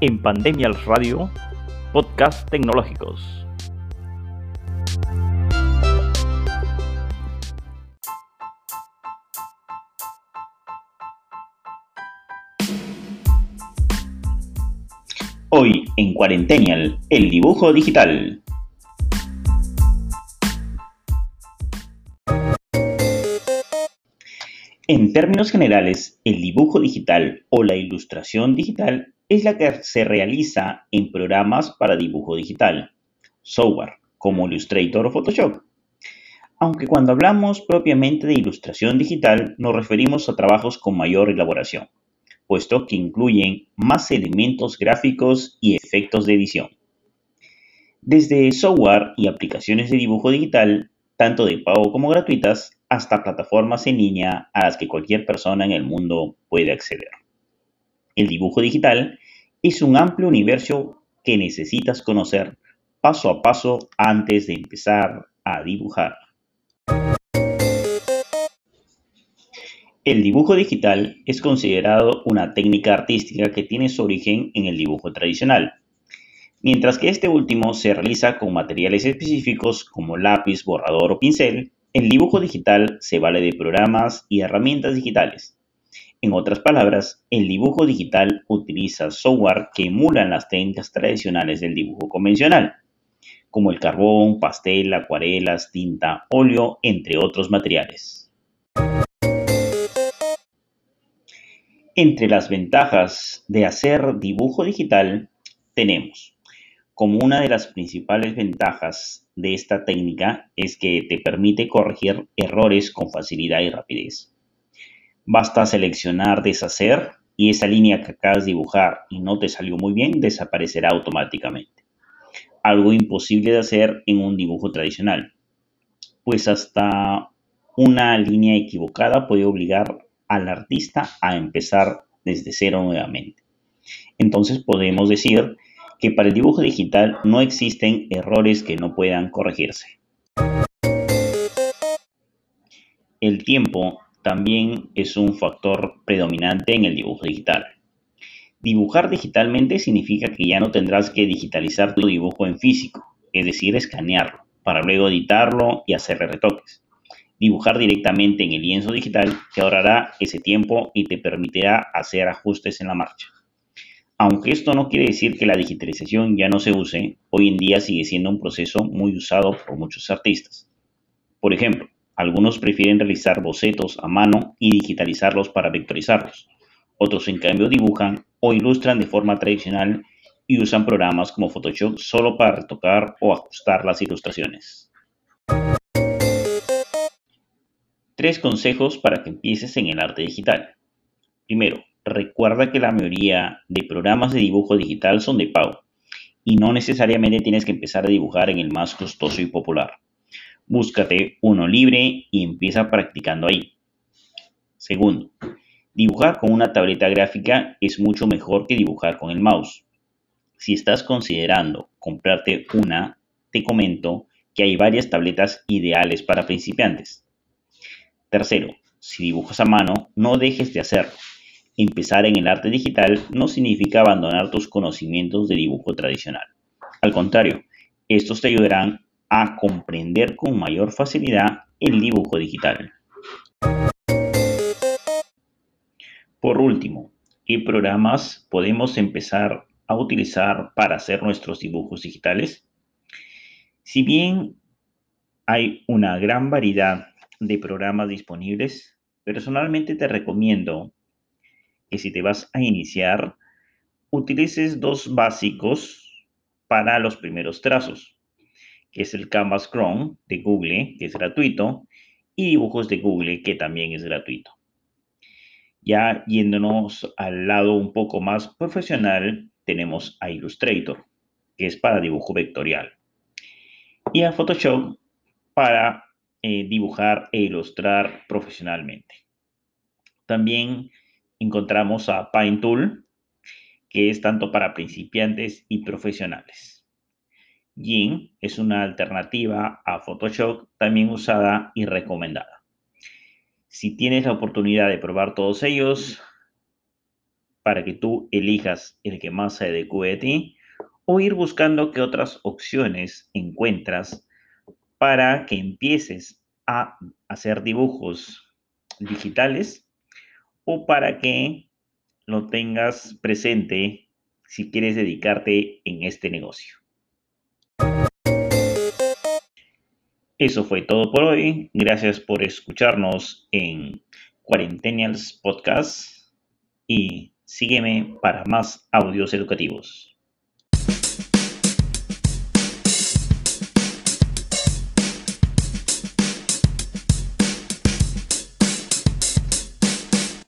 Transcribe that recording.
en Pandemial Radio, podcast tecnológicos. Hoy en Cuarentenial, el dibujo digital. En términos generales, el dibujo digital o la ilustración digital es la que se realiza en programas para dibujo digital, software como Illustrator o Photoshop. Aunque cuando hablamos propiamente de ilustración digital nos referimos a trabajos con mayor elaboración, puesto que incluyen más elementos gráficos y efectos de edición. Desde software y aplicaciones de dibujo digital, tanto de pago como gratuitas, hasta plataformas en línea a las que cualquier persona en el mundo puede acceder. El dibujo digital es un amplio universo que necesitas conocer paso a paso antes de empezar a dibujar. El dibujo digital es considerado una técnica artística que tiene su origen en el dibujo tradicional, mientras que este último se realiza con materiales específicos como lápiz, borrador o pincel el dibujo digital se vale de programas y herramientas digitales. En otras palabras, el dibujo digital utiliza software que emulan las técnicas tradicionales del dibujo convencional, como el carbón, pastel, acuarelas, tinta, óleo, entre otros materiales. Entre las ventajas de hacer dibujo digital tenemos como una de las principales ventajas de esta técnica es que te permite corregir errores con facilidad y rapidez. Basta seleccionar deshacer y esa línea que acabas de dibujar y no te salió muy bien desaparecerá automáticamente. Algo imposible de hacer en un dibujo tradicional, pues hasta una línea equivocada puede obligar al artista a empezar desde cero nuevamente. Entonces podemos decir que para el dibujo digital no existen errores que no puedan corregirse. El tiempo también es un factor predominante en el dibujo digital. Dibujar digitalmente significa que ya no tendrás que digitalizar tu dibujo en físico, es decir, escanearlo, para luego editarlo y hacerle retoques. Dibujar directamente en el lienzo digital te ahorrará ese tiempo y te permitirá hacer ajustes en la marcha. Aunque esto no quiere decir que la digitalización ya no se use, hoy en día sigue siendo un proceso muy usado por muchos artistas. Por ejemplo, algunos prefieren realizar bocetos a mano y digitalizarlos para vectorizarlos. Otros en cambio dibujan o ilustran de forma tradicional y usan programas como Photoshop solo para retocar o ajustar las ilustraciones. Tres consejos para que empieces en el arte digital. Primero, recuerda que la mayoría de programas de dibujo digital son de pago y no necesariamente tienes que empezar a dibujar en el más costoso y popular. Búscate uno libre y empieza practicando ahí. Segundo, dibujar con una tableta gráfica es mucho mejor que dibujar con el mouse. Si estás considerando comprarte una, te comento que hay varias tabletas ideales para principiantes. Tercero, si dibujas a mano, no dejes de hacerlo Empezar en el arte digital no significa abandonar tus conocimientos de dibujo tradicional. Al contrario, estos te ayudarán a comprender con mayor facilidad el dibujo digital. Por último, ¿qué programas podemos empezar a utilizar para hacer nuestros dibujos digitales? Si bien hay una gran variedad de programas disponibles, personalmente te recomiendo que si te vas a iniciar, utilices dos básicos para los primeros trazos, que es el Canvas Chrome de Google, que es gratuito, y dibujos de Google, que también es gratuito. Ya yéndonos al lado un poco más profesional, tenemos a Illustrator, que es para dibujo vectorial, y a Photoshop para eh, dibujar e ilustrar profesionalmente. También encontramos a Pine Tool, que es tanto para principiantes y profesionales. GIMP es una alternativa a Photoshop también usada y recomendada. Si tienes la oportunidad de probar todos ellos, para que tú elijas el que más se adecue a ti o ir buscando qué otras opciones encuentras para que empieces a hacer dibujos digitales o para que lo tengas presente si quieres dedicarte en este negocio. Eso fue todo por hoy. Gracias por escucharnos en Quarentennials Podcast y sígueme para más audios educativos.